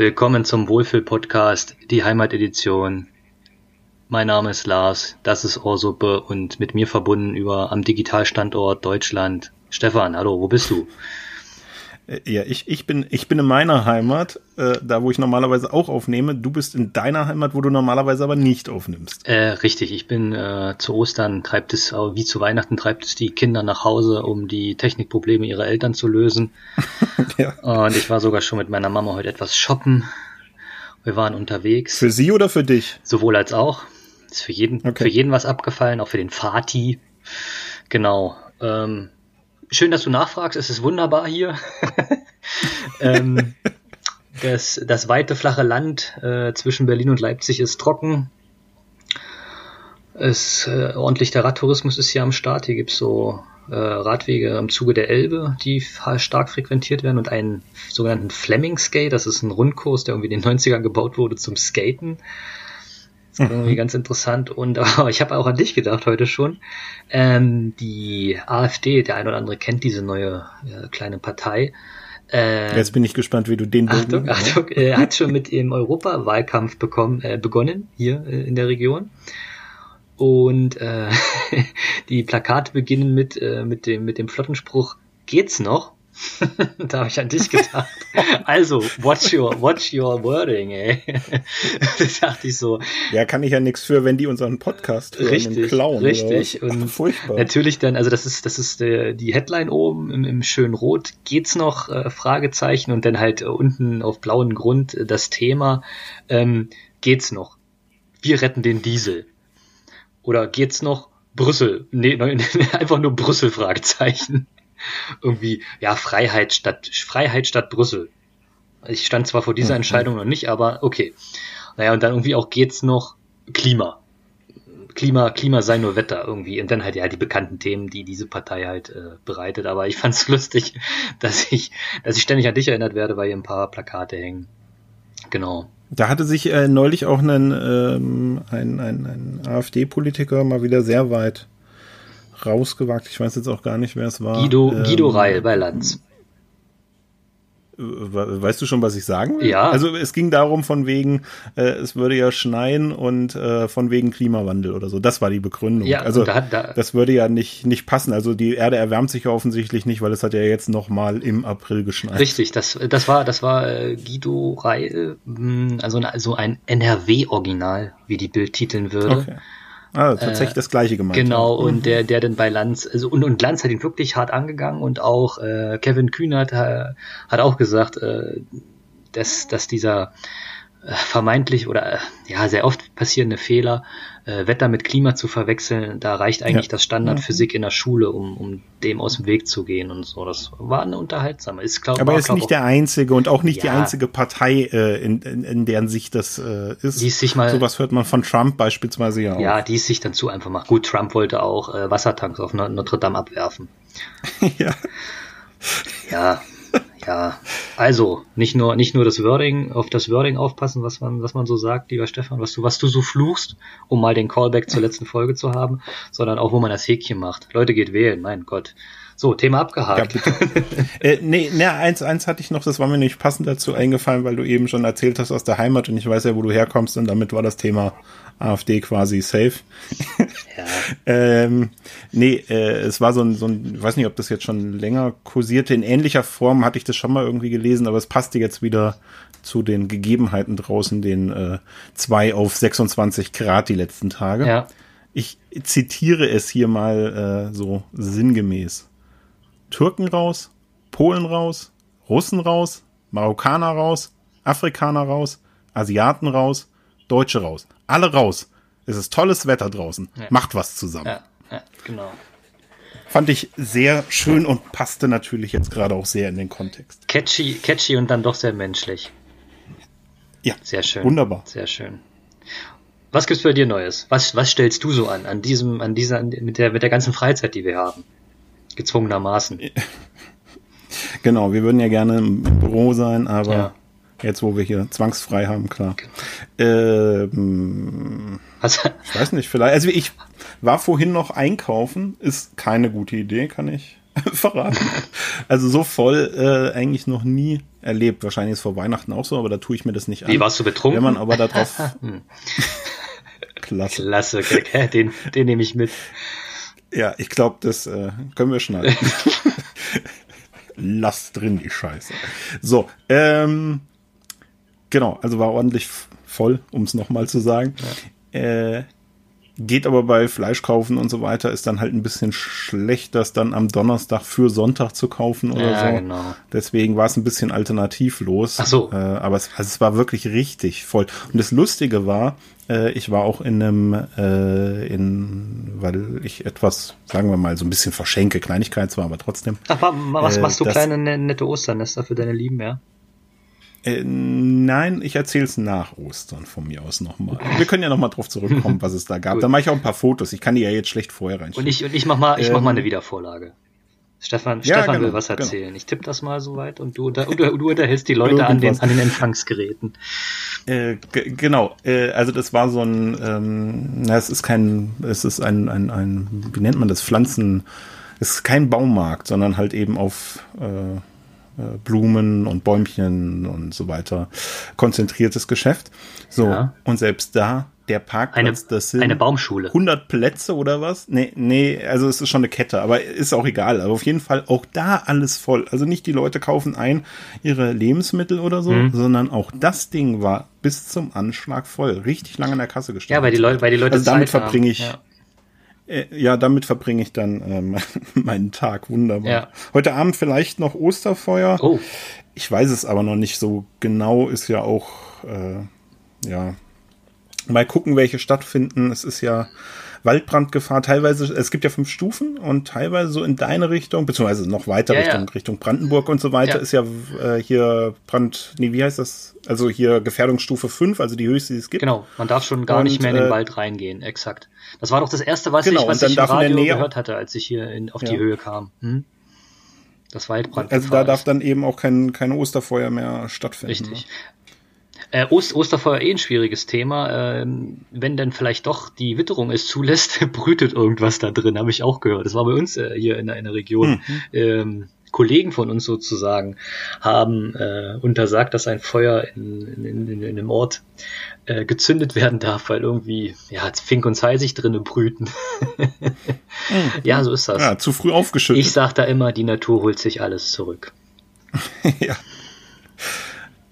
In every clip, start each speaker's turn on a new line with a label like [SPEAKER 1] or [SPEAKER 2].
[SPEAKER 1] Willkommen zum Wohlfühl-Podcast, die Heimatedition. Mein Name ist Lars, das ist Ohrsuppe und mit mir verbunden über am Digitalstandort Deutschland. Stefan, hallo, wo bist du?
[SPEAKER 2] Äh, ja, ich, ich, bin, ich bin in meiner Heimat, äh, da wo ich normalerweise auch aufnehme. Du bist in deiner Heimat, wo du normalerweise aber nicht aufnimmst.
[SPEAKER 1] Äh, richtig, ich bin äh, zu Ostern, treibt es, wie zu Weihnachten, treibt es die Kinder nach Hause, um die Technikprobleme ihrer Eltern zu lösen. ja. Und ich war sogar schon mit meiner Mama heute etwas shoppen. Wir waren unterwegs.
[SPEAKER 2] Für sie oder für dich?
[SPEAKER 1] Sowohl als auch. Ist für jeden, okay. für jeden was abgefallen, auch für den Fati. Genau. Ähm, schön, dass du nachfragst. Es ist wunderbar hier. ähm, das, das weite, flache Land äh, zwischen Berlin und Leipzig ist trocken. Es, äh, ordentlich der Radtourismus ist hier am Start. Hier gibt's so äh, Radwege im Zuge der Elbe, die stark frequentiert werden und einen sogenannten Fleming Skate. Das ist ein Rundkurs, der irgendwie in den 90ern gebaut wurde zum Skaten. Irgendwie ganz interessant. Und oh, ich habe auch an dich gedacht heute schon. Ähm, die AfD, der ein oder andere kennt diese neue äh, kleine Partei.
[SPEAKER 2] Äh, Jetzt bin ich gespannt, wie du den
[SPEAKER 1] Achtung, Bogen, Achtung, äh, hat schon mit ihrem Europawahlkampf bekommen, äh, begonnen hier äh, in der Region. Und äh, die Plakate beginnen mit, äh, mit, dem, mit dem Flottenspruch, geht's noch? da habe ich an dich gedacht. Also, watch your, watch your wording, ey. das dachte ich so.
[SPEAKER 2] Ja, kann ich ja nichts für, wenn die unseren Podcast
[SPEAKER 1] hören richtig, klauen. Richtig. Und furchtbar. natürlich dann, also das ist, das ist äh, die Headline oben im, im schönen Rot. Geht's noch? Äh, Fragezeichen und dann halt äh, unten auf blauen Grund äh, das Thema. Ähm, geht's noch? Wir retten den Diesel. Oder geht's noch? Brüssel. Nee, einfach nur Brüssel Fragezeichen irgendwie, ja, Freiheit statt, Freiheit statt Brüssel. Ich stand zwar vor dieser mhm. Entscheidung noch nicht, aber okay. Naja, und dann irgendwie auch geht's noch Klima. Klima, Klima sei nur Wetter irgendwie. Und dann halt ja die bekannten Themen, die diese Partei halt äh, bereitet. Aber ich fand's lustig, dass ich, dass ich ständig an dich erinnert werde, weil hier ein paar Plakate hängen. Genau.
[SPEAKER 2] Da hatte sich äh, neulich auch einen, ähm, ein, ein, ein AfD-Politiker mal wieder sehr weit rausgewagt. Ich weiß jetzt auch gar nicht, wer es war.
[SPEAKER 1] Guido, ähm, Guido Reil bei Lanz.
[SPEAKER 2] Weißt du schon, was ich sagen will?
[SPEAKER 1] Ja.
[SPEAKER 2] Also es ging darum von wegen, äh, es würde ja schneien und äh, von wegen Klimawandel oder so. Das war die Begründung. Ja, also da, da, das würde ja nicht nicht passen. Also die Erde erwärmt sich ja offensichtlich nicht, weil es hat ja jetzt noch mal im April geschneit.
[SPEAKER 1] Richtig, das das war das war äh, Guido Reil, hm, also so ein NRW-Original, wie die Bild titeln würde. Okay.
[SPEAKER 2] Ah, tatsächlich äh, das gleiche gemeint.
[SPEAKER 1] Genau, ja. und mhm. der, der dann bei Lanz, also und, und Lanz hat ihn wirklich hart angegangen und auch äh, Kevin Kühnert äh, hat auch gesagt, äh, dass, dass dieser äh, vermeintlich oder äh, ja sehr oft passierende Fehler, äh, Wetter mit Klima zu verwechseln, da reicht eigentlich ja. das Standardphysik in der Schule, um, um dem aus dem Weg zu gehen und so. Das war eine unterhaltsame.
[SPEAKER 2] Ist, glaub, Aber er ist nicht der einzige und auch nicht ja, die einzige Partei, äh, in, in, in deren Sicht das äh, ist.
[SPEAKER 1] Die sich mal,
[SPEAKER 2] Sowas hört man von Trump beispielsweise
[SPEAKER 1] ja auch. Ja, die es sich dann zu einfach macht. Gut, Trump wollte auch äh, Wassertanks auf Notre Dame abwerfen. ja. Ja, ja, also nicht nur nicht nur das Wording auf das Wording aufpassen, was man was man so sagt, lieber Stefan, was du was du so fluchst, um mal den Callback zur letzten Folge zu haben, sondern auch wo man das Häkchen macht. Leute geht wählen, mein Gott. So, Thema abgehakt. Ja,
[SPEAKER 2] äh, nee, nee, eins, eins hatte ich noch, das war mir nicht passend dazu eingefallen, weil du eben schon erzählt hast aus der Heimat und ich weiß ja, wo du herkommst und damit war das Thema AfD quasi safe. Ja. ähm, nee, äh, es war so ein, so ein, ich weiß nicht, ob das jetzt schon länger kursierte. In ähnlicher Form hatte ich das schon mal irgendwie gelesen, aber es passte jetzt wieder zu den Gegebenheiten draußen, den äh, 2 auf 26 Grad die letzten Tage. Ja. Ich zitiere es hier mal äh, so sinngemäß. Türken raus, Polen raus, Russen raus, Marokkaner raus, Afrikaner raus, Asiaten raus, Deutsche raus. Alle raus. Es ist tolles Wetter draußen. Ja. Macht was zusammen. Ja, ja, genau. Fand ich sehr schön und passte natürlich jetzt gerade auch sehr in den Kontext.
[SPEAKER 1] Catchy, catchy und dann doch sehr menschlich.
[SPEAKER 2] Ja. Sehr schön. Wunderbar.
[SPEAKER 1] Sehr schön. Was gibt's bei dir Neues? Was, was stellst du so an, an diesem, an dieser, mit der, mit der ganzen Freizeit, die wir haben? Gezwungenermaßen.
[SPEAKER 2] Genau, wir würden ja gerne im Büro sein, aber ja. Jetzt, wo wir hier zwangsfrei haben, klar. Ähm, also, ich weiß nicht, vielleicht. Also ich war vorhin noch einkaufen, ist keine gute Idee, kann ich verraten. Also so voll äh, eigentlich noch nie erlebt. Wahrscheinlich ist vor Weihnachten auch so, aber da tue ich mir das nicht
[SPEAKER 1] an. Wie warst du betrunken?
[SPEAKER 2] Wenn man aber darauf.
[SPEAKER 1] Hm. Klasse. Klasse, okay, den, den nehme ich mit.
[SPEAKER 2] Ja, ich glaube, das äh, können wir schneiden. Lass drin die Scheiße. So, ähm, genau, also war ordentlich voll, um es nochmal zu sagen. Ja. Äh, Geht aber bei Fleisch kaufen und so weiter, ist dann halt ein bisschen schlecht, das dann am Donnerstag für Sonntag zu kaufen oder ja, so. Genau. Deswegen war es ein bisschen alternativlos.
[SPEAKER 1] Ach so.
[SPEAKER 2] Äh, aber es, also es war wirklich richtig voll. Und das Lustige war, äh, ich war auch in einem, äh, in, weil ich etwas, sagen wir mal, so ein bisschen verschenke, Kleinigkeit zwar, aber trotzdem.
[SPEAKER 1] Ach, was äh, machst du kleine ne, nette Osternester für deine Lieben, ja?
[SPEAKER 2] Äh, nein, ich erzähle es nach Ostern von mir aus nochmal. Wir können ja nochmal drauf zurückkommen, was es da gab. Dann mache ich auch ein paar Fotos. Ich kann die ja jetzt schlecht vorher reinschieben.
[SPEAKER 1] Und ich, und ich mach mal, ich ähm, mach mal eine ähm, Wiedervorlage. Stefan, ja, Stefan genau, will was genau. erzählen. Genau. Ich tippe das mal so weit und du, du, du unterhältst die Leute an den, an den Empfangsgeräten.
[SPEAKER 2] Äh, genau, äh, also das war so ein, ähm, na, es ist kein, es ist ein, ein, ein, wie nennt man das, Pflanzen, es ist kein Baumarkt, sondern halt eben auf äh, Blumen und Bäumchen und so weiter konzentriertes Geschäft. So, ja. und selbst da der Parkplatz,
[SPEAKER 1] eine,
[SPEAKER 2] das
[SPEAKER 1] sind eine Baumschule.
[SPEAKER 2] 100 Plätze oder was? Nee, nee, also es ist schon eine Kette, aber ist auch egal. Aber auf jeden Fall auch da alles voll. Also nicht die Leute kaufen ein ihre Lebensmittel oder so, mhm. sondern auch das Ding war bis zum Anschlag voll. Richtig lange in der Kasse gestanden.
[SPEAKER 1] Ja, weil die Leute, weil die Leute
[SPEAKER 2] also damit verbringe ich ja. Äh, ja, damit verbringe ich dann äh, meinen Tag wunderbar. Ja. Heute Abend vielleicht noch Osterfeuer.
[SPEAKER 1] Oh.
[SPEAKER 2] Ich weiß es aber noch nicht so genau. Ist ja auch, äh, ja, mal gucken, welche stattfinden. Es ist ja Waldbrandgefahr. Teilweise, es gibt ja fünf Stufen und teilweise so in deine Richtung, beziehungsweise noch weiter ja, Richtung, ja. Richtung Brandenburg und so weiter, ja. ist ja äh, hier Brand, nee, wie heißt das? Also hier Gefährdungsstufe 5, also die höchste, die es gibt.
[SPEAKER 1] Genau, man darf schon gar und, nicht mehr in den äh, Wald reingehen, exakt. Das war doch das erste, was genau, ich, was ich im Radio gehört hatte, als ich hier in, auf die Höhe kam. Hm? Das Waldbrand.
[SPEAKER 2] Also da darf dann eben auch kein, kein Osterfeuer mehr stattfinden.
[SPEAKER 1] Richtig. Ne? Äh, Ost Osterfeuer eh ein schwieriges Thema. Ähm, wenn denn vielleicht doch die Witterung es zulässt, brütet irgendwas da drin, habe ich auch gehört. Das war bei uns äh, hier in, in der Region. Mhm. Ähm, Kollegen von uns sozusagen haben äh, untersagt, dass ein Feuer in, in, in, in einem Ort äh, gezündet werden darf, weil irgendwie ja Fink und Zeisig drinnen brüten. mhm. Ja, so ist das.
[SPEAKER 2] Ja, zu früh aufgeschüttet.
[SPEAKER 1] Ich sage da immer, die Natur holt sich alles zurück.
[SPEAKER 2] ja.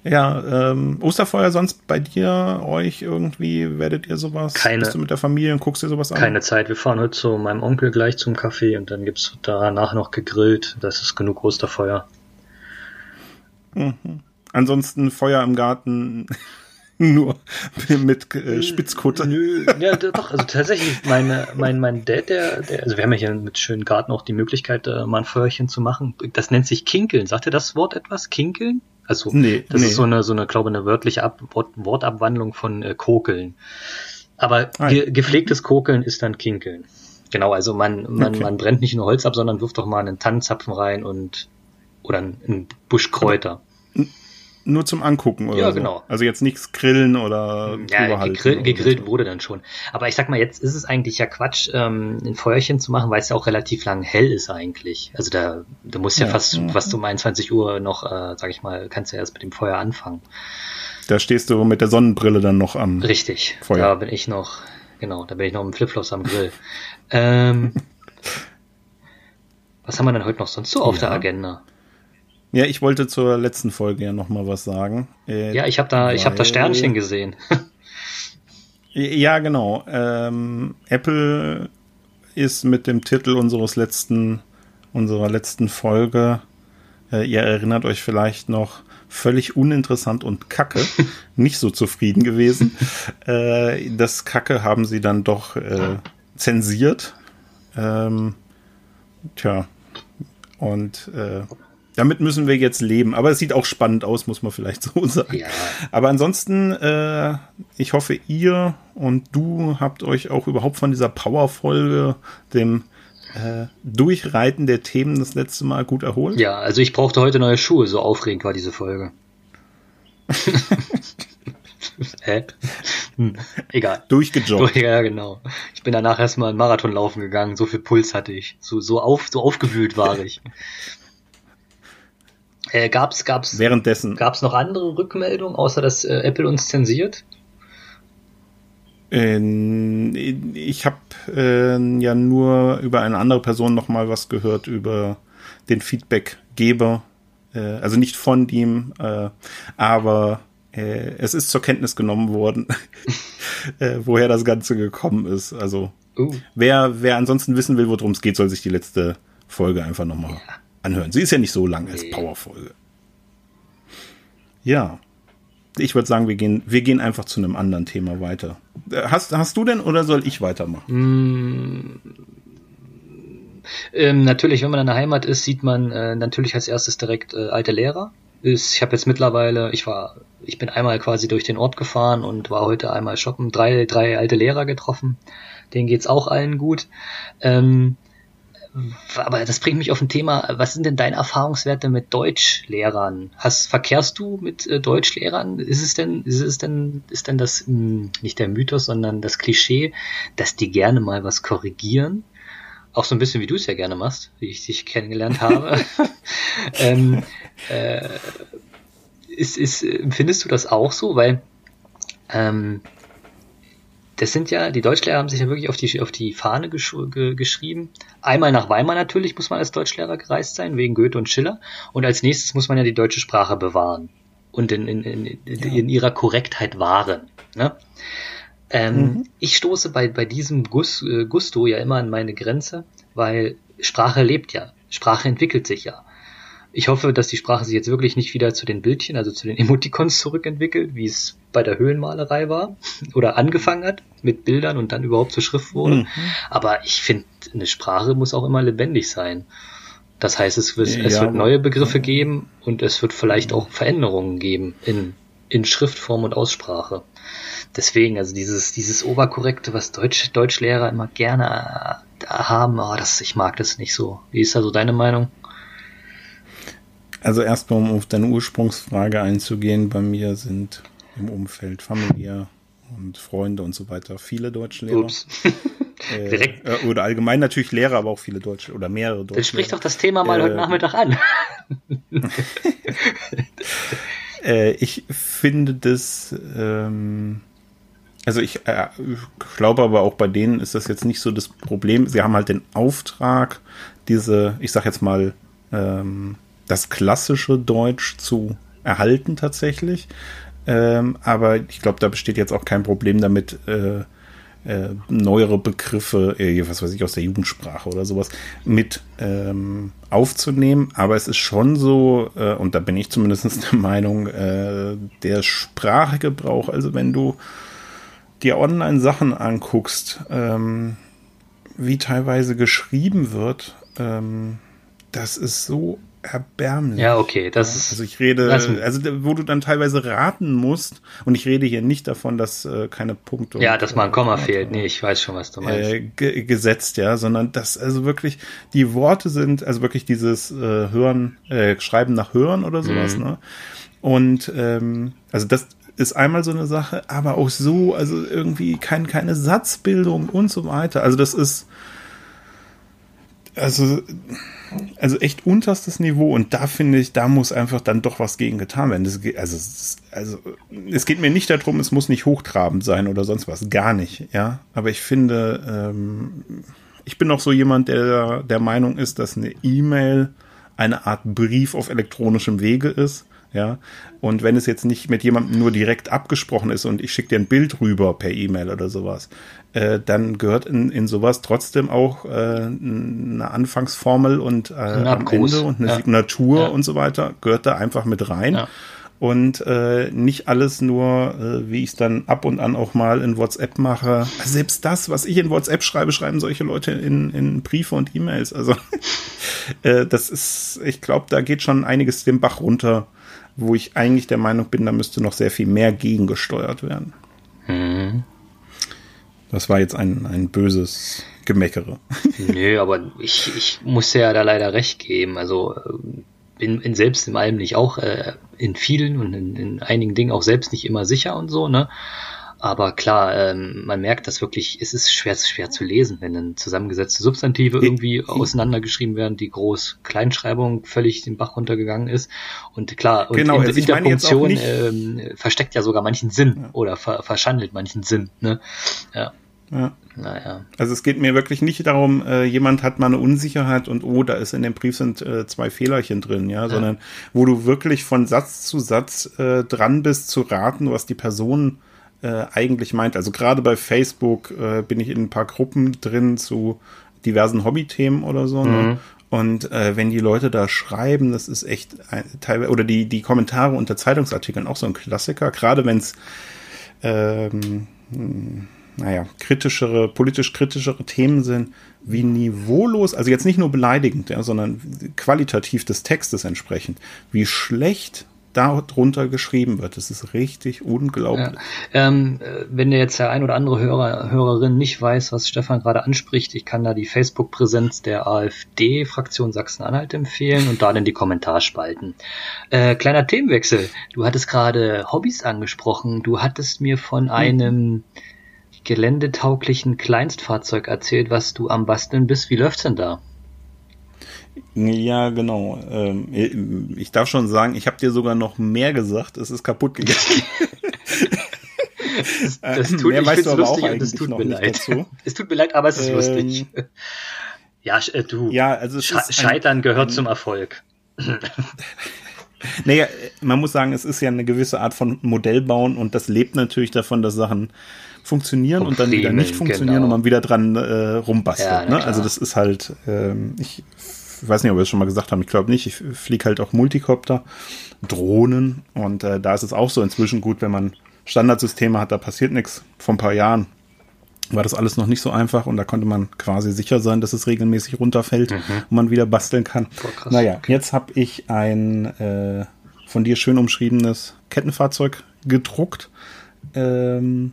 [SPEAKER 2] Ja, ähm, Osterfeuer sonst bei dir, euch irgendwie, werdet ihr sowas?
[SPEAKER 1] Keine.
[SPEAKER 2] Bist du mit der Familie und guckst dir sowas
[SPEAKER 1] an? Keine Zeit. Wir fahren heute zu meinem Onkel gleich zum Café und dann gibt's danach noch gegrillt. Das ist genug Osterfeuer.
[SPEAKER 2] Mhm. Ansonsten Feuer im Garten nur mit äh, Spitzkutte.
[SPEAKER 1] Nö, ja, doch, also tatsächlich, meine, mein, mein Dad, der, der, also wir haben ja hier mit schönen Garten auch die Möglichkeit, äh, mal ein Feuerchen zu machen. Das nennt sich Kinkeln. Sagt ihr das Wort etwas? Kinkeln? Also nee, das nee. ist so eine, so eine, glaube eine wörtliche Ab Wort, Wortabwandlung von äh, Kokeln. Aber ge gepflegtes Kokeln ist dann Kinkeln. Genau, also man, man, okay. man brennt nicht nur Holz ab, sondern wirft doch mal einen Tannenzapfen rein und oder einen Buschkräuter
[SPEAKER 2] nur zum Angucken oder
[SPEAKER 1] Ja, genau.
[SPEAKER 2] So. Also jetzt nichts grillen oder
[SPEAKER 1] ja, gegrill, gegrillt wurde dann schon. Aber ich sag mal, jetzt ist es eigentlich ja Quatsch, ähm, ein Feuerchen zu machen, weil es ja auch relativ lang hell ist eigentlich. Also da, da muss ja, ja fast, ja. fast um 21 Uhr noch, äh, sag ich mal, kannst du ja erst mit dem Feuer anfangen.
[SPEAKER 2] Da stehst du mit der Sonnenbrille dann noch am
[SPEAKER 1] Richtig. Feuer. Da bin ich noch, genau, da bin ich noch im Flipflops am Grill. ähm, was haben wir denn heute noch sonst so auf ja. der Agenda?
[SPEAKER 2] Ja, ich wollte zur letzten Folge ja noch mal was sagen.
[SPEAKER 1] Äh, ja, ich habe da, weil, ich habe da Sternchen gesehen.
[SPEAKER 2] ja, genau. Ähm, Apple ist mit dem Titel unseres letzten, unserer letzten Folge, äh, ihr erinnert euch vielleicht noch, völlig uninteressant und kacke, nicht so zufrieden gewesen. Äh, das Kacke haben sie dann doch äh, zensiert. Ähm, tja, und äh, damit müssen wir jetzt leben. Aber es sieht auch spannend aus, muss man vielleicht so sagen. Ja. Aber ansonsten, äh, ich hoffe, ihr und du habt euch auch überhaupt von dieser Power-Folge, dem äh, Durchreiten der Themen das letzte Mal gut erholt.
[SPEAKER 1] Ja, also ich brauchte heute neue Schuhe, so aufregend war diese Folge.
[SPEAKER 2] Hä?
[SPEAKER 1] Hm, egal.
[SPEAKER 2] Durchgejoggt.
[SPEAKER 1] Ja, genau. Ich bin danach erstmal einen Marathon laufen gegangen, so viel Puls hatte ich. So, so, auf, so aufgewühlt war ich. Äh, gab's, gab's,
[SPEAKER 2] Währenddessen.
[SPEAKER 1] Gab's noch andere Rückmeldungen, außer dass äh, Apple uns zensiert?
[SPEAKER 2] ich habe äh, ja nur über eine andere Person noch mal was gehört über den Feedbackgeber, äh, also nicht von ihm, äh, aber äh, es ist zur Kenntnis genommen worden, äh, woher das Ganze gekommen ist. Also uh. wer, wer ansonsten wissen will, worum es geht, soll sich die letzte Folge einfach nochmal ja. Anhören. Sie ist ja nicht so lang als Powerfolge. Ja. Ich würde sagen, wir gehen, wir gehen einfach zu einem anderen Thema weiter. Äh, hast, hast du denn oder soll ich weitermachen?
[SPEAKER 1] Mm. Ähm, natürlich, wenn man in der Heimat ist, sieht man äh, natürlich als erstes direkt äh, alte Lehrer ist, ich habe jetzt mittlerweile, ich war, ich bin einmal quasi durch den Ort gefahren und war heute einmal shoppen, drei, drei alte Lehrer getroffen. Denen geht's auch allen gut. Ähm, aber das bringt mich auf ein Thema, was sind denn deine Erfahrungswerte mit Deutschlehrern? Hast, verkehrst du mit äh, Deutschlehrern? Ist es denn, ist es denn, ist denn das mh, hm, nicht der Mythos, sondern das Klischee, dass die gerne mal was korrigieren? Auch so ein bisschen wie du es ja gerne machst, wie ich dich kennengelernt habe. ähm, äh, ist, ist, findest du das auch so? Weil ähm, das sind ja, die Deutschlehrer haben sich ja wirklich auf die, auf die Fahne gesch ge geschrieben. Einmal nach Weimar natürlich muss man als Deutschlehrer gereist sein, wegen Goethe und Schiller. Und als nächstes muss man ja die deutsche Sprache bewahren und in, in, in, in, in ihrer Korrektheit wahren. Ne? Ähm, mhm. Ich stoße bei, bei diesem äh, Gusto ja immer an meine Grenze, weil Sprache lebt ja. Sprache entwickelt sich ja. Ich hoffe, dass die Sprache sich jetzt wirklich nicht wieder zu den Bildchen, also zu den Emoticons zurückentwickelt, wie es bei der Höhlenmalerei war oder angefangen hat mit Bildern und dann überhaupt zur Schrift wurde. Mhm. Aber ich finde, eine Sprache muss auch immer lebendig sein. Das heißt, es wird, ja, es wird neue Begriffe geben und es wird vielleicht auch Veränderungen geben in, in Schriftform und Aussprache deswegen, also dieses, dieses Oberkorrekte, was Deutsch, Deutschlehrer immer gerne äh, haben, oh, das, ich mag das nicht so. Wie ist da so deine Meinung?
[SPEAKER 2] Also erstmal, um auf deine Ursprungsfrage einzugehen, bei mir sind im Umfeld familiär und Freunde und so weiter viele Deutschlehrer. Ups. Äh, Direkt. Äh, oder allgemein natürlich Lehrer, aber auch viele Deutsche oder mehrere Deutsche. Dann
[SPEAKER 1] sprich doch das Thema mal äh, heute Nachmittag an.
[SPEAKER 2] äh, ich finde das ähm, also ich äh, glaube aber auch bei denen ist das jetzt nicht so das Problem. Sie haben halt den Auftrag, diese, ich sag jetzt mal, ähm, das klassische Deutsch zu erhalten tatsächlich. Ähm, aber ich glaube, da besteht jetzt auch kein Problem damit, äh, äh, neuere Begriffe, äh, was weiß ich, aus der Jugendsprache oder sowas mit ähm, aufzunehmen. Aber es ist schon so, äh, und da bin ich zumindest der Meinung, äh, der Sprachgebrauch, also wenn du dir online Sachen anguckst, ähm, wie teilweise geschrieben wird, ähm, das ist so erbärmlich.
[SPEAKER 1] Ja, okay, das ist.
[SPEAKER 2] Also ich rede, also wo du dann teilweise raten musst, und ich rede hier nicht davon, dass äh, keine Punkte.
[SPEAKER 1] Ja, dass mal ein Komma äh, fehlt. Nee, ich weiß schon, was du meinst.
[SPEAKER 2] Äh, gesetzt, ja, sondern dass also wirklich die Worte sind, also wirklich dieses äh, Hören, äh, Schreiben nach Hören oder sowas, mhm. ne? Und ähm, also das ist einmal so eine Sache, aber auch so, also irgendwie kein, keine Satzbildung und so weiter. Also das ist also, also echt unterstes Niveau und da finde ich, da muss einfach dann doch was gegen getan werden. Das, also, also es geht mir nicht darum, es muss nicht hochtrabend sein oder sonst was, gar nicht, ja. Aber ich finde, ähm, ich bin auch so jemand, der der Meinung ist, dass eine E-Mail eine Art Brief auf elektronischem Wege ist ja. Und wenn es jetzt nicht mit jemandem nur direkt abgesprochen ist und ich schicke dir ein Bild rüber per E-Mail oder sowas, äh, dann gehört in, in sowas trotzdem auch äh, eine Anfangsformel und äh, am Ende und eine ja. Signatur ja. und so weiter, gehört da einfach mit rein. Ja. Und äh, nicht alles nur, äh, wie ich es dann ab und an auch mal in WhatsApp mache. Also selbst das, was ich in WhatsApp schreibe, schreiben solche Leute in, in Briefe und E-Mails. Also äh, das ist, ich glaube, da geht schon einiges den Bach runter wo ich eigentlich der Meinung bin, da müsste noch sehr viel mehr gegengesteuert werden. Mhm. Das war jetzt ein, ein böses Gemeckere.
[SPEAKER 1] Nö, aber ich, ich muss ja da leider recht geben. Also bin, bin selbst im allem nicht auch äh, in vielen und in, in einigen Dingen auch selbst nicht immer sicher und so, ne? Aber klar, ähm, man merkt, dass wirklich, es ist schwer, schwer zu lesen, wenn dann zusammengesetzte Substantive irgendwie auseinandergeschrieben werden, die Groß-Kleinschreibung völlig den Bach runtergegangen ist. Und klar, und
[SPEAKER 2] genau,
[SPEAKER 1] in,
[SPEAKER 2] also
[SPEAKER 1] in der Funktion ähm, versteckt ja sogar manchen Sinn ja. oder ver verschandelt manchen Sinn. Ne? Ja.
[SPEAKER 2] Ja. Naja. Also es geht mir wirklich nicht darum, äh, jemand hat mal eine Unsicherheit und oh, da ist in dem Brief sind äh, zwei Fehlerchen drin, ja, ja, sondern wo du wirklich von Satz zu Satz äh, dran bist zu raten, was die Person äh, eigentlich meint. Also gerade bei Facebook äh, bin ich in ein paar Gruppen drin zu diversen Hobbythemen oder so. Ne? Mhm. Ne? Und äh, wenn die Leute da schreiben, das ist echt teilweise, oder die, die Kommentare unter Zeitungsartikeln auch so ein Klassiker, gerade wenn es ähm, naja, kritischere, politisch kritischere Themen sind, wie niveaulos, also jetzt nicht nur beleidigend, ja, sondern qualitativ des Textes entsprechend, wie schlecht darunter geschrieben wird. Das ist richtig unglaublich.
[SPEAKER 1] Ja. Ähm, wenn jetzt der ein oder andere Hörer, Hörerin nicht weiß, was Stefan gerade anspricht, ich kann da die Facebook-Präsenz der AfD-Fraktion Sachsen-Anhalt empfehlen und da dann die Kommentarspalten. Äh, kleiner Themenwechsel. Du hattest gerade Hobbys angesprochen. Du hattest mir von hm. einem geländetauglichen Kleinstfahrzeug erzählt, was du am Basteln bist. Wie läuft's denn da?
[SPEAKER 2] Ja, genau. Ähm, ich darf schon sagen, ich habe dir sogar noch mehr gesagt. Es ist kaputt gegangen.
[SPEAKER 1] das, das tut, mehr weißt du aber auch eigentlich tut noch mir leid. dazu. Es tut mir leid, aber es ist ähm, lustig. Ja, äh, du.
[SPEAKER 2] Ja, also
[SPEAKER 1] Scheitern ein, gehört ein, zum Erfolg.
[SPEAKER 2] Naja, man muss sagen, es ist ja eine gewisse Art von Modellbauen und das lebt natürlich davon, dass Sachen funktionieren und, und dann wieder nicht funktionieren genau. und man wieder dran äh, rumbastelt. Ja, ne? Also das ist halt, ähm, ich weiß nicht, ob wir es schon mal gesagt haben, ich glaube nicht, ich fliege halt auch Multicopter, Drohnen und äh, da ist es auch so inzwischen gut, wenn man Standardsysteme hat, da passiert nichts. Vor ein paar Jahren war das alles noch nicht so einfach und da konnte man quasi sicher sein, dass es regelmäßig runterfällt mhm. und man wieder basteln kann. Oh, naja, okay. jetzt habe ich ein äh, von dir schön umschriebenes Kettenfahrzeug gedruckt. Ähm,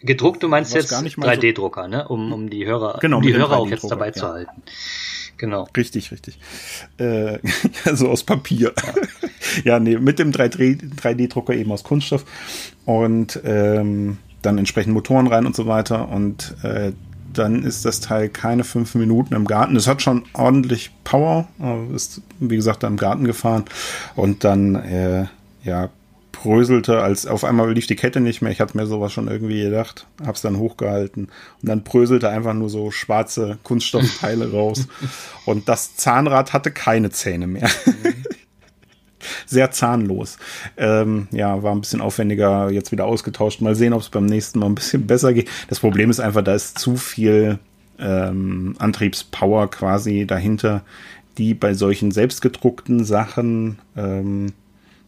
[SPEAKER 1] Gedruckt, du meinst jetzt 3D-Drucker, ne? Um, um die Hörer, genau, um die Hörer auch jetzt dabei ja. zu halten.
[SPEAKER 2] Genau. Richtig, richtig. Äh, so aus Papier. Ja, ja nee, mit dem 3D-Drucker eben aus Kunststoff und ähm, dann entsprechend Motoren rein und so weiter und äh, dann ist das Teil keine fünf Minuten im Garten. Es hat schon ordentlich Power, ist wie gesagt da im Garten gefahren und dann äh, ja bröselte, als auf einmal lief die Kette nicht mehr. Ich hatte mir sowas schon irgendwie gedacht, hab's dann hochgehalten und dann bröselte einfach nur so schwarze Kunststoffteile raus. Und das Zahnrad hatte keine Zähne mehr. Sehr zahnlos. Ähm, ja, war ein bisschen aufwendiger, jetzt wieder ausgetauscht. Mal sehen, ob es beim nächsten Mal ein bisschen besser geht. Das Problem ist einfach, da ist zu viel ähm, Antriebspower quasi dahinter, die bei solchen selbstgedruckten Sachen ähm,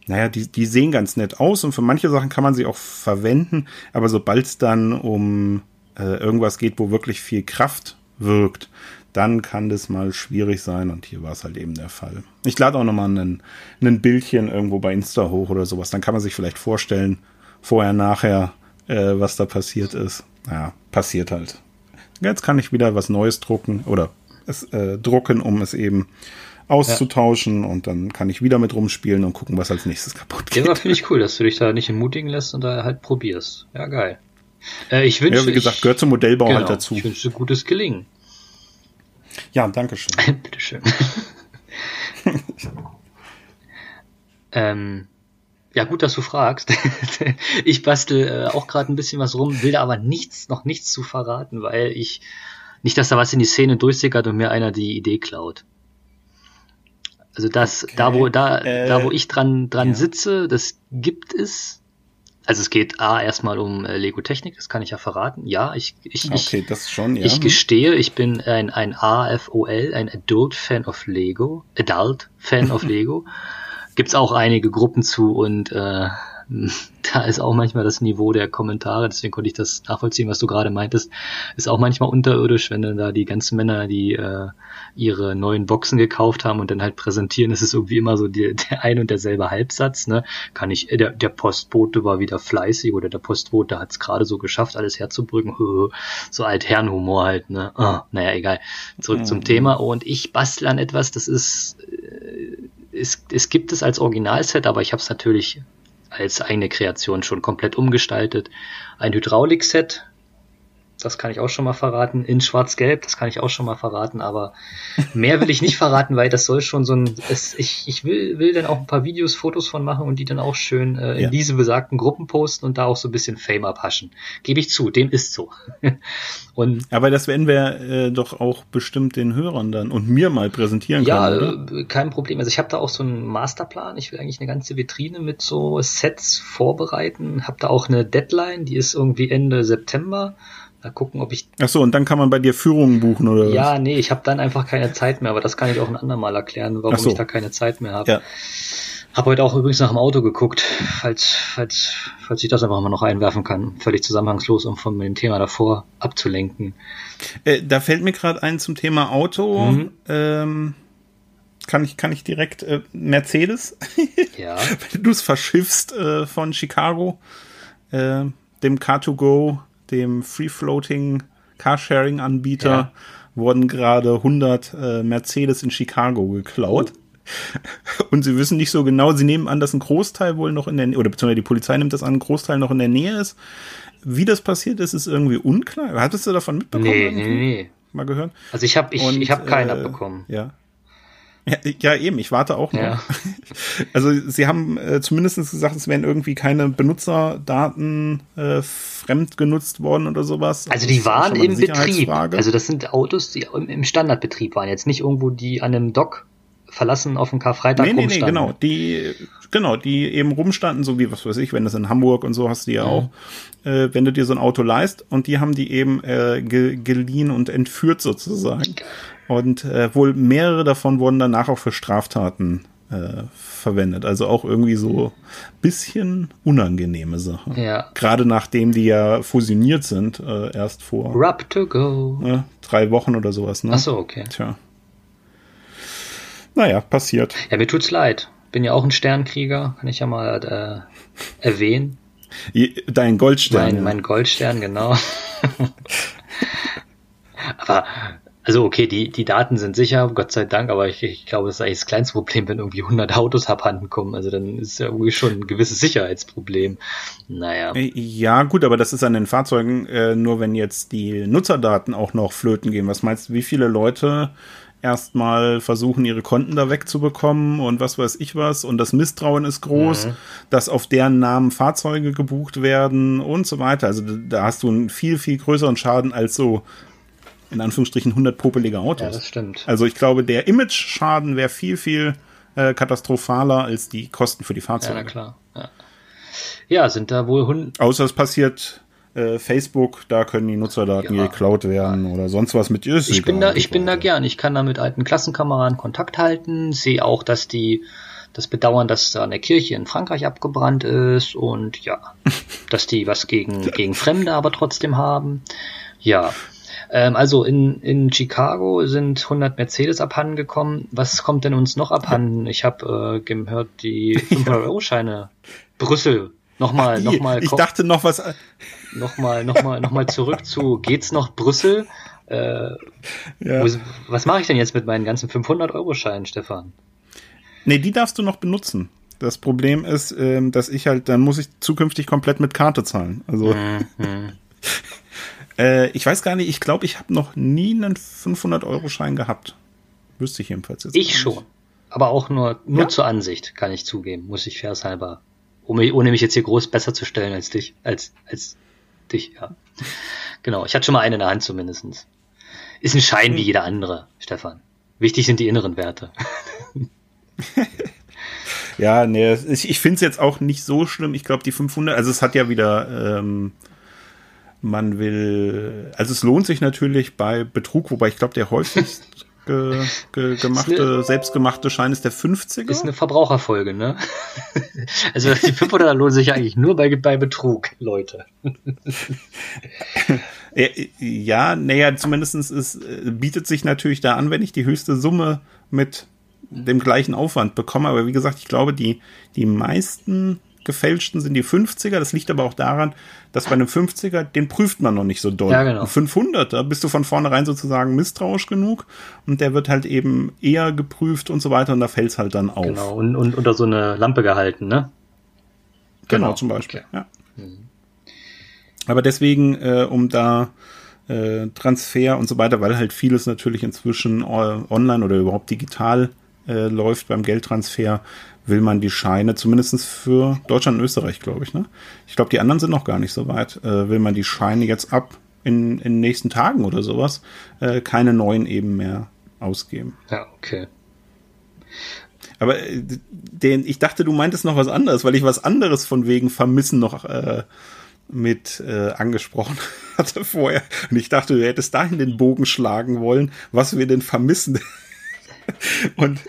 [SPEAKER 2] naja, die, die sehen ganz nett aus und für manche Sachen kann man sie auch verwenden, aber sobald es dann um äh, irgendwas geht, wo wirklich viel Kraft wirkt, dann kann das mal schwierig sein und hier war es halt eben der Fall. Ich lade auch nochmal einen, einen Bildchen irgendwo bei Insta hoch oder sowas, dann kann man sich vielleicht vorstellen, vorher, nachher, äh, was da passiert ist. Naja, passiert halt. Jetzt kann ich wieder was Neues drucken oder es äh, drucken, um es eben auszutauschen ja. und dann kann ich wieder mit rumspielen und gucken, was als nächstes kaputt geht.
[SPEAKER 1] Ja, finde ich cool, dass du dich da nicht entmutigen lässt und da halt probierst. Ja, geil. Äh, ich wünsche,
[SPEAKER 2] ja, wie gesagt, gehört zum Modellbau halt genau, halt dazu.
[SPEAKER 1] Ich wünsche gutes Gelingen.
[SPEAKER 2] Ja, danke schön.
[SPEAKER 1] Bitteschön. ähm, ja, gut, dass du fragst. ich bastel äh, auch gerade ein bisschen was rum, will da aber nichts, noch nichts zu verraten, weil ich nicht, dass da was in die Szene durchsickert und mir einer die Idee klaut. Also das, okay. da wo da, äh, da wo ich dran dran ja. sitze, das gibt es. Also es geht A erstmal um äh, Lego Technik, das kann ich ja verraten. Ja, ich ich
[SPEAKER 2] okay, ich, das schon, ja.
[SPEAKER 1] ich gestehe, ich bin ein ein AFOL, ein Adult Fan of Lego, Adult Fan of Lego. Gibt's auch einige Gruppen zu und äh, da ist auch manchmal das Niveau der Kommentare, deswegen konnte ich das nachvollziehen, was du gerade meintest, ist auch manchmal unterirdisch, wenn dann da die ganzen Männer, die äh, ihre neuen Boxen gekauft haben und dann halt präsentieren, ist es irgendwie immer so die, der ein und derselbe Halbsatz, ne? Kann ich, der, der Postbote war wieder fleißig oder der Postbote hat es gerade so geschafft, alles herzubringen, so Altherrenhumor halt, ne? Oh, naja, egal. Zurück mhm. zum Thema und ich bastel an etwas, das ist, äh, es, es gibt es als Originalset, aber ich habe es natürlich als eigene Kreation schon komplett umgestaltet. Ein Hydraulikset, das kann ich auch schon mal verraten. In Schwarz-Gelb, das kann ich auch schon mal verraten, aber mehr will ich nicht verraten, weil das soll schon so ein. Es, ich ich will, will dann auch ein paar Videos, Fotos von machen und die dann auch schön äh, in ja. diese besagten Gruppen posten und da auch so ein bisschen Fame abhaschen. Gebe ich zu, dem ist so.
[SPEAKER 2] und, aber das werden wir äh, doch auch bestimmt den Hörern dann und mir mal präsentieren
[SPEAKER 1] ja,
[SPEAKER 2] können.
[SPEAKER 1] Ja, äh, kein Problem. Also ich habe da auch so einen Masterplan. Ich will eigentlich eine ganze Vitrine mit so Sets vorbereiten. Habe da auch eine Deadline, die ist irgendwie Ende September. Mal gucken, ob ich.
[SPEAKER 2] Ach so, und dann kann man bei dir Führungen buchen, oder?
[SPEAKER 1] Ja, was? nee, ich habe dann einfach keine Zeit mehr, aber das kann ich auch ein andermal erklären, warum so. ich da keine Zeit mehr habe. Ja. Habe heute auch übrigens nach dem Auto geguckt, falls, falls, falls ich das einfach mal noch einwerfen kann. Völlig zusammenhangslos, um von dem Thema davor abzulenken.
[SPEAKER 2] Äh, da fällt mir gerade ein zum Thema Auto. Mhm. Ähm, kann ich, kann ich direkt äh, Mercedes? ja. Wenn du es verschiffst äh, von Chicago, äh, dem Car2Go dem Free-Floating Carsharing-Anbieter, ja. wurden gerade 100 äh, Mercedes in Chicago geklaut. Und sie wissen nicht so genau, sie nehmen an, dass ein Großteil wohl noch in der, oder beziehungsweise die Polizei nimmt das an, ein Großteil noch in der Nähe ist. Wie das passiert ist, ist irgendwie unklar. Hattest du davon mitbekommen? Nee, nee, nee. Mal gehört?
[SPEAKER 1] Also ich habe ich, ich hab keinen äh, abbekommen.
[SPEAKER 2] Ja. Ja, ja, eben, ich warte auch noch. Ja. Also sie haben äh, zumindest gesagt, es wären irgendwie keine Benutzerdaten äh, fremd genutzt worden oder sowas.
[SPEAKER 1] Also die waren im Betrieb. Also das sind Autos, die im Standardbetrieb waren, jetzt nicht irgendwo die an einem Dock verlassen auf dem Karfreitag
[SPEAKER 2] nee, nee, rumstanden. Nee, genau, die, genau, die eben rumstanden, so wie, was weiß ich, wenn das in Hamburg und so hast du ja mhm. auch, äh, wenn du dir so ein Auto leist und die haben die eben äh, ge geliehen und entführt sozusagen. Und äh, wohl mehrere davon wurden danach auch für Straftaten äh, verwendet. Also auch irgendwie so bisschen unangenehme Sache. Ja. Gerade nachdem die ja fusioniert sind, äh, erst vor
[SPEAKER 1] Rub to go.
[SPEAKER 2] Äh, drei Wochen oder sowas. Ne?
[SPEAKER 1] Ach so, okay.
[SPEAKER 2] Tja. Naja, passiert.
[SPEAKER 1] Ja, mir tut's leid. Bin ja auch ein Sternkrieger, kann ich ja mal äh, erwähnen.
[SPEAKER 2] Dein Goldstern.
[SPEAKER 1] Mein, mein Goldstern, genau. Aber also okay, die, die Daten sind sicher, Gott sei Dank, aber ich, ich glaube, das ist eigentlich das kleinste Problem, wenn irgendwie 100 Autos abhanden kommen. Also dann ist ja irgendwie schon ein gewisses Sicherheitsproblem. Naja.
[SPEAKER 2] Äh, ja, gut, aber das ist an den Fahrzeugen äh, nur, wenn jetzt die Nutzerdaten auch noch flöten gehen. Was meinst du, wie viele Leute erstmal versuchen, ihre Konten da wegzubekommen und was weiß ich was. Und das Misstrauen ist groß, mhm. dass auf deren Namen Fahrzeuge gebucht werden und so weiter. Also da hast du einen viel, viel größeren Schaden als so in Anführungsstrichen 100 popelige Autos. Ja,
[SPEAKER 1] das stimmt.
[SPEAKER 2] Also ich glaube, der Image-Schaden wäre viel, viel äh, katastrophaler als die Kosten für die Fahrzeuge.
[SPEAKER 1] Ja, na klar. Ja, ja sind da wohl Hund.
[SPEAKER 2] Außer es passiert äh, Facebook, da können die Nutzerdaten ja, geklaut werden oder sonst was mit
[SPEAKER 1] ist. Ich bin da, ich bin da gern. Ich kann da mit alten Klassenkameraden Kontakt halten, sehe auch, dass die das bedauern, dass da eine Kirche in Frankreich abgebrannt ist und ja, dass die was gegen, gegen Fremde aber trotzdem haben. Ja, ähm, also in, in Chicago sind 100 Mercedes abhanden gekommen. Was kommt denn uns noch abhanden? Ich habe äh, gehört, die 500-Euro-Scheine. Brüssel. Nochmal, nochmal.
[SPEAKER 2] Ich dachte noch was.
[SPEAKER 1] Nochmal, nochmal, nochmal zurück zu, geht's noch Brüssel? Äh, ja. wo, was mache ich denn jetzt mit meinen ganzen 500-Euro-Scheinen, Stefan?
[SPEAKER 2] Nee, die darfst du noch benutzen. Das Problem ist, ähm, dass ich halt, dann muss ich zukünftig komplett mit Karte zahlen. Also. Mhm. Äh, ich weiß gar nicht, ich glaube, ich habe noch nie einen 500-Euro-Schein gehabt. Wüsste ich jedenfalls
[SPEAKER 1] jetzt. Ich schon. Aber auch nur, nur ja. zur Ansicht, kann ich zugeben, muss ich fairhalber. Um, ohne mich jetzt hier groß besser zu stellen als dich, als, als dich, ja. Genau, ich hatte schon mal einen in der Hand zumindestens. Ist ein Schein hm. wie jeder andere, Stefan. Wichtig sind die inneren Werte.
[SPEAKER 2] ja, nee, ich, ich finde es jetzt auch nicht so schlimm. Ich glaube, die 500, also es hat ja wieder ähm, man will, also es lohnt sich natürlich bei Betrug, wobei ich glaube, der häufigst ge, ge, gemachte, eine, selbstgemachte Schein ist der 50er.
[SPEAKER 1] Ist eine Verbraucherfolge, ne? Also die 500er lohnen sich eigentlich nur bei, bei Betrug, Leute.
[SPEAKER 2] ja, naja, zumindest es bietet sich natürlich da an, wenn ich die höchste Summe mit dem gleichen Aufwand bekomme. Aber wie gesagt, ich glaube, die, die meisten gefälschten sind die 50er. Das liegt aber auch daran, dass bei einem 50er, den prüft man noch nicht so doll. Ja, genau. Ein 500er bist du von vornherein sozusagen misstrauisch genug und der wird halt eben eher geprüft und so weiter und da fällt es halt dann auf. Genau,
[SPEAKER 1] und, und unter so eine Lampe gehalten, ne?
[SPEAKER 2] genau, zum Beispiel. Okay. Ja. Mhm. Aber deswegen, äh, um da äh, Transfer und so weiter, weil halt vieles natürlich inzwischen online oder überhaupt digital äh, läuft beim Geldtransfer, will man die Scheine, zumindest für Deutschland und Österreich, glaube ich. Ne? Ich glaube, die anderen sind noch gar nicht so weit. Äh, will man die Scheine jetzt ab in, in den nächsten Tagen oder sowas äh, keine neuen eben mehr ausgeben.
[SPEAKER 1] Ja, okay.
[SPEAKER 2] Aber äh, den, ich dachte, du meintest noch was anderes, weil ich was anderes von wegen Vermissen noch äh, mit äh, angesprochen hatte vorher. Und ich dachte, du hättest dahin den Bogen schlagen wollen, was wir denn vermissen. Und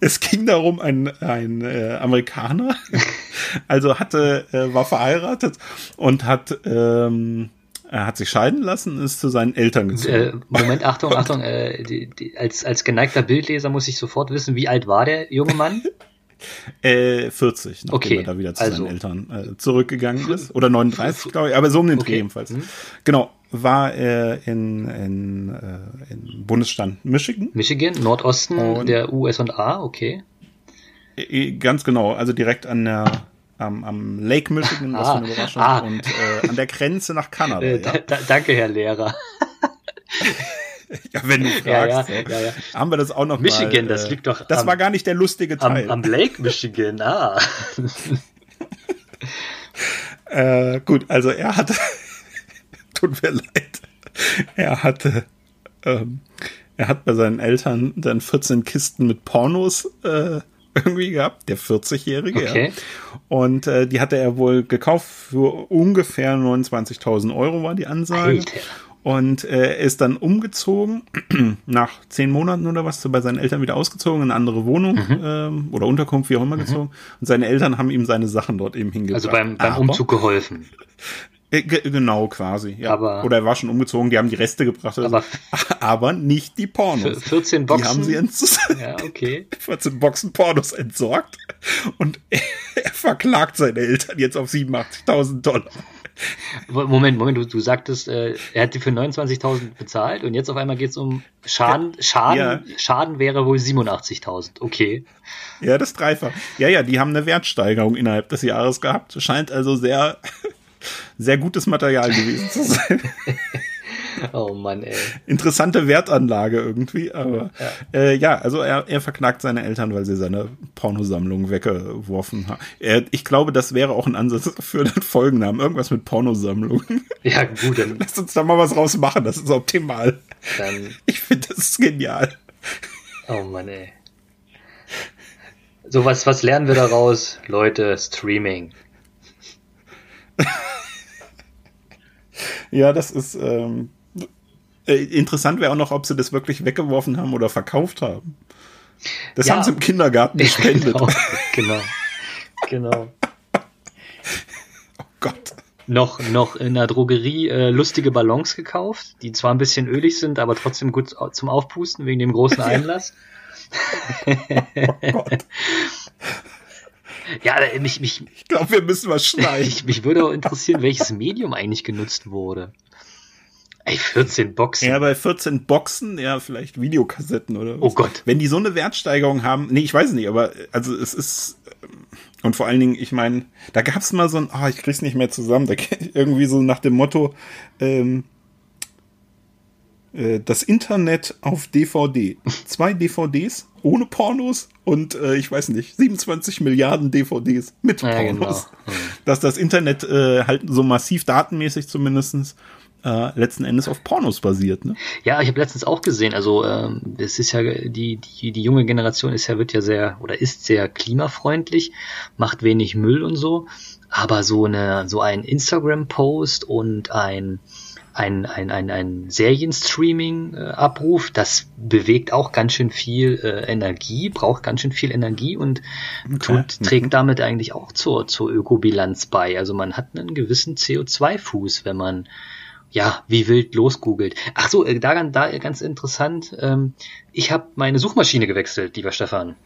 [SPEAKER 2] es ging darum, ein, ein äh, Amerikaner, also hatte, äh, war verheiratet und hat ähm, er hat sich scheiden lassen, ist zu seinen Eltern gezogen.
[SPEAKER 1] Äh, Moment, Achtung, Achtung. Äh, die, die, als, als geneigter Bildleser muss ich sofort wissen, wie alt war der junge Mann?
[SPEAKER 2] äh, 40, nachdem
[SPEAKER 1] okay,
[SPEAKER 2] er da wieder zu also, seinen Eltern äh, zurückgegangen ist. Oder 39, glaube ich, aber so um den okay. Dreh jedenfalls. Mhm. Genau, war er in, in, äh, in Bundesstaat Michigan.
[SPEAKER 1] Michigan, Nordosten Und der USA, okay.
[SPEAKER 2] Äh, ganz genau, also direkt an der am, am Lake Michigan, was ah, für eine Überraschung, ah. und äh, an der Grenze nach Kanada. Äh, ja.
[SPEAKER 1] da, danke, Herr Lehrer.
[SPEAKER 2] ja, wenn du fragst. Ja, ja, ja, Haben wir das auch noch
[SPEAKER 1] Michigan,
[SPEAKER 2] mal,
[SPEAKER 1] das äh, liegt doch.
[SPEAKER 2] Das am, war gar nicht der lustige Teil.
[SPEAKER 1] Am, am Lake Michigan, ah.
[SPEAKER 2] äh, gut, also er hatte, tut mir leid, er hatte, ähm, er hat bei seinen Eltern dann 14 Kisten mit Pornos äh, irgendwie gehabt, der 40-Jährige. Okay. Ja. Und äh, die hatte er wohl gekauft für ungefähr 29.000 Euro, war die Ansage. Alter. Und äh, er ist dann umgezogen, nach zehn Monaten oder was, bei seinen Eltern wieder ausgezogen, in eine andere Wohnung mhm. ähm, oder Unterkunft, wie auch immer mhm. gezogen. Und seine Eltern haben ihm seine Sachen dort eben hingebracht.
[SPEAKER 1] Also beim, beim Umzug geholfen.
[SPEAKER 2] Äh, genau, quasi. Ja. Aber, Oder er war schon umgezogen, die haben die Reste gebracht. Also, aber, aber nicht die Pornos.
[SPEAKER 1] 14 Boxen?
[SPEAKER 2] Die haben sie ents
[SPEAKER 1] ja, okay.
[SPEAKER 2] 14 Boxen Pornos entsorgt. Und er, er verklagt seine Eltern jetzt auf 87.000 Dollar.
[SPEAKER 1] Moment, Moment, du, du sagtest, äh, er hat die für 29.000 bezahlt und jetzt auf einmal geht es um Schaden. Schaden, ja. Schaden wäre wohl 87.000. Okay.
[SPEAKER 2] Ja, das dreifach. Ja, ja, die haben eine Wertsteigerung innerhalb des Jahres gehabt. Scheint also sehr sehr gutes Material gewesen zu sein.
[SPEAKER 1] Oh Mann, ey.
[SPEAKER 2] Interessante Wertanlage irgendwie, aber ja, äh, ja also er, er verknackt seine Eltern, weil sie seine Pornosammlung weggeworfen haben. Er, ich glaube, das wäre auch ein Ansatz für den Folgennamen. Irgendwas mit Pornosammlung.
[SPEAKER 1] Ja, gut. Dann
[SPEAKER 2] Lass uns da mal was rausmachen, das ist optimal. Dann ich finde, das genial.
[SPEAKER 1] Oh Mann, ey. So, was, was lernen wir daraus? Leute, Streaming.
[SPEAKER 2] ja, das ist ähm, äh, interessant wäre auch noch, ob sie das wirklich weggeworfen haben oder verkauft haben. Das ja, haben sie im Kindergarten gespendet.
[SPEAKER 1] Genau, genau. genau.
[SPEAKER 2] oh Gott.
[SPEAKER 1] Noch, noch in der Drogerie äh, lustige Ballons gekauft, die zwar ein bisschen ölig sind, aber trotzdem gut zum Aufpusten wegen dem großen Einlass. oh Gott. Ja, mich, mich.
[SPEAKER 2] Ich glaube, wir müssen was schneiden.
[SPEAKER 1] Ich, mich würde auch interessieren, welches Medium eigentlich genutzt wurde. Ey, 14 Boxen.
[SPEAKER 2] Ja, bei 14 Boxen, ja, vielleicht Videokassetten oder
[SPEAKER 1] was. Oh Gott.
[SPEAKER 2] Wenn die so eine Wertsteigerung haben, nee, ich weiß nicht, aber also es ist und vor allen Dingen, ich meine, da gab es mal so ein, ah, oh, ich krieg's nicht mehr zusammen, da irgendwie so nach dem Motto, ähm, äh, das Internet auf DVD. Zwei DVDs ohne Pornos und äh, ich weiß nicht, 27 Milliarden DVDs mit ja, Pornos. Genau. Mhm. Dass das Internet äh, halt so massiv datenmäßig zumindestens äh, letzten Endes auf Pornos basiert. Ne?
[SPEAKER 1] Ja, ich habe letztens auch gesehen, also ähm, es ist ja die, die, die junge Generation ist ja, wird ja sehr oder ist sehr klimafreundlich, macht wenig Müll und so, aber so eine, so ein Instagram-Post und ein ein, ein, ein, ein Serienstreaming-Abruf, das bewegt auch ganz schön viel äh, Energie, braucht ganz schön viel Energie und okay. tut, trägt mhm. damit eigentlich auch zur, zur Ökobilanz bei. Also man hat einen gewissen CO2-Fuß, wenn man ja, wie wild losgoogelt. Ach so, äh, da, da ganz interessant. Ähm, ich habe meine Suchmaschine gewechselt, lieber Stefan.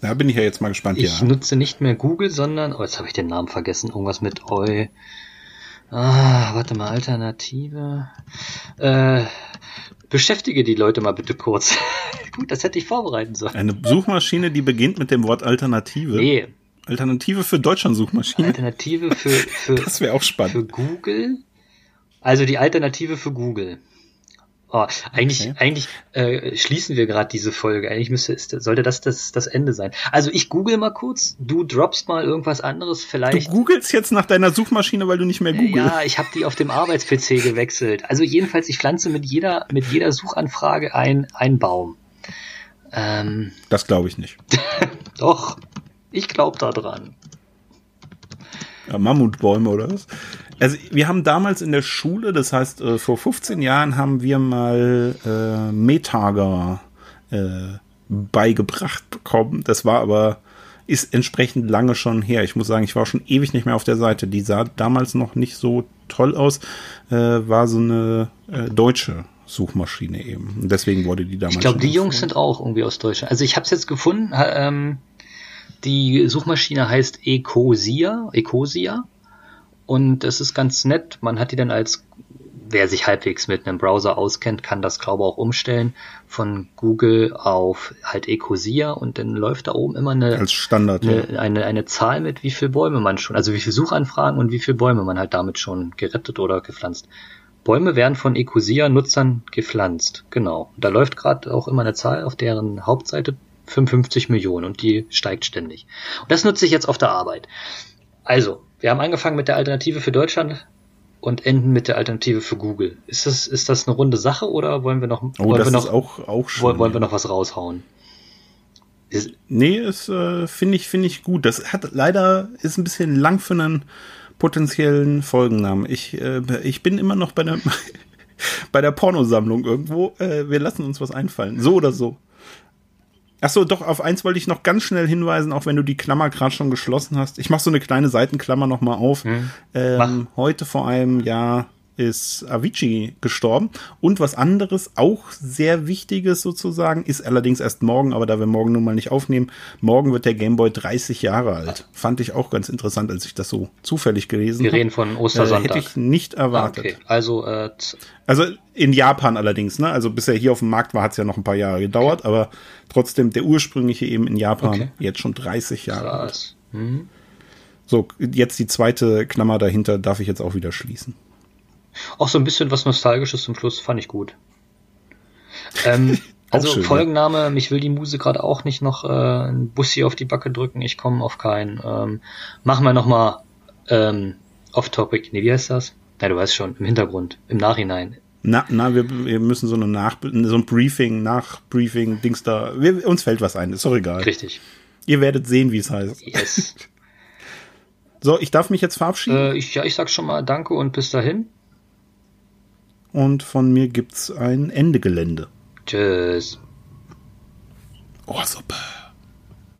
[SPEAKER 2] Da bin ich ja jetzt mal gespannt.
[SPEAKER 1] Ich
[SPEAKER 2] ja.
[SPEAKER 1] nutze nicht mehr Google, sondern, oh, jetzt habe ich den Namen vergessen. Irgendwas mit Eu. Ah, warte mal, Alternative. Äh, beschäftige die Leute mal bitte kurz. Gut, das hätte ich vorbereiten sollen.
[SPEAKER 2] Eine Suchmaschine, die beginnt mit dem Wort Alternative.
[SPEAKER 1] Nee.
[SPEAKER 2] Alternative für Deutschland-Suchmaschine.
[SPEAKER 1] Alternative für, für
[SPEAKER 2] das wäre auch spannend.
[SPEAKER 1] Für Google. Also die Alternative für Google. Oh, eigentlich, okay. eigentlich äh, schließen wir gerade diese Folge. Eigentlich müsste, ist, sollte das, das das Ende sein. Also ich google mal kurz, du droppst mal irgendwas anderes vielleicht.
[SPEAKER 2] Du googelst jetzt nach deiner Suchmaschine, weil du nicht mehr googelst.
[SPEAKER 1] Ja, ich habe die auf dem Arbeits-PC gewechselt. Also jedenfalls, ich pflanze mit jeder, mit jeder Suchanfrage ein, ein Baum.
[SPEAKER 2] Ähm, das glaube ich nicht.
[SPEAKER 1] Doch, ich glaube da dran.
[SPEAKER 2] Ja, Mammutbäume oder was? Also wir haben damals in der Schule, das heißt äh, vor 15 Jahren, haben wir mal äh, Metager äh, beigebracht bekommen. Das war aber ist entsprechend lange schon her. Ich muss sagen, ich war schon ewig nicht mehr auf der Seite. Die sah damals noch nicht so toll aus. Äh, war so eine äh, deutsche Suchmaschine eben. Und deswegen wurde die damals.
[SPEAKER 1] Ich glaube, die Jungs sind auch irgendwie aus Deutschland. Also ich habe es jetzt gefunden. Ähm, die Suchmaschine heißt Ecosia. Ecosia. Und es ist ganz nett. Man hat die dann als, wer sich halbwegs mit einem Browser auskennt, kann das glaube auch umstellen von Google auf halt Ecosia und dann läuft da oben immer eine,
[SPEAKER 2] als Standard,
[SPEAKER 1] eine, ja. eine, eine Zahl mit, wie viele Bäume man schon, also wie viele Suchanfragen und wie viele Bäume man halt damit schon gerettet oder gepflanzt. Bäume werden von Ecosia-Nutzern gepflanzt. Genau. Da läuft gerade auch immer eine Zahl auf deren Hauptseite 55 Millionen und die steigt ständig. Und das nutze ich jetzt auf der Arbeit. Also, wir haben angefangen mit der Alternative für Deutschland und enden mit der Alternative für Google. Ist das, ist das eine runde Sache oder wollen wir noch,
[SPEAKER 2] oh,
[SPEAKER 1] wollen
[SPEAKER 2] wir
[SPEAKER 1] noch,
[SPEAKER 2] auch, auch
[SPEAKER 1] schon, wollen, wir noch was raushauen?
[SPEAKER 2] Ist, nee, es äh, finde ich, finde ich gut. Das hat leider, ist ein bisschen lang für einen potenziellen Folgennamen. Ich, äh, ich bin immer noch bei der, bei der Pornosammlung irgendwo. Äh, wir lassen uns was einfallen. So oder so. Achso, doch, auf eins wollte ich noch ganz schnell hinweisen, auch wenn du die Klammer gerade schon geschlossen hast. Ich mache so eine kleine Seitenklammer nochmal auf. Hm. Ähm, heute vor einem Jahr ist Avicii gestorben. Und was anderes, auch sehr wichtiges sozusagen, ist allerdings erst morgen, aber da wir morgen nun mal nicht aufnehmen, morgen wird der Gameboy 30 Jahre alt. Fand ich auch ganz interessant, als ich das so zufällig gelesen
[SPEAKER 1] habe. Wir reden von Ostersonntag.
[SPEAKER 2] Äh, hätte ich nicht erwartet.
[SPEAKER 1] okay. Also, äh,
[SPEAKER 2] also in Japan allerdings, ne? Also bis er hier auf dem Markt war, hat es ja noch ein paar Jahre gedauert, okay. aber trotzdem der ursprüngliche eben in Japan okay. jetzt schon 30 Jahre alt. Mhm. So, jetzt die zweite Klammer dahinter darf ich jetzt auch wieder schließen.
[SPEAKER 1] Auch so ein bisschen was Nostalgisches zum Schluss, fand ich gut. Ähm, also schön, Folgenname, ja. mich will die Muse gerade auch nicht noch äh, einen Bussi auf die Backe drücken, ich komme auf keinen. Ähm, machen wir nochmal ähm, off-topic, nee, wie heißt das? Na, du weißt schon, im Hintergrund, im Nachhinein.
[SPEAKER 2] Na, na, wir, wir müssen so eine Nach so ein Briefing, Nachbriefing, Dings da. Wir, uns fällt was ein, ist doch egal.
[SPEAKER 1] Richtig.
[SPEAKER 2] Ihr werdet sehen, wie es heißt.
[SPEAKER 1] Yes.
[SPEAKER 2] so, ich darf mich jetzt verabschieden.
[SPEAKER 1] Äh, ich, ja, ich sag schon mal Danke und bis dahin
[SPEAKER 2] und von mir gibt's ein Ende Gelände.
[SPEAKER 1] Tschüss.
[SPEAKER 2] Oh, super.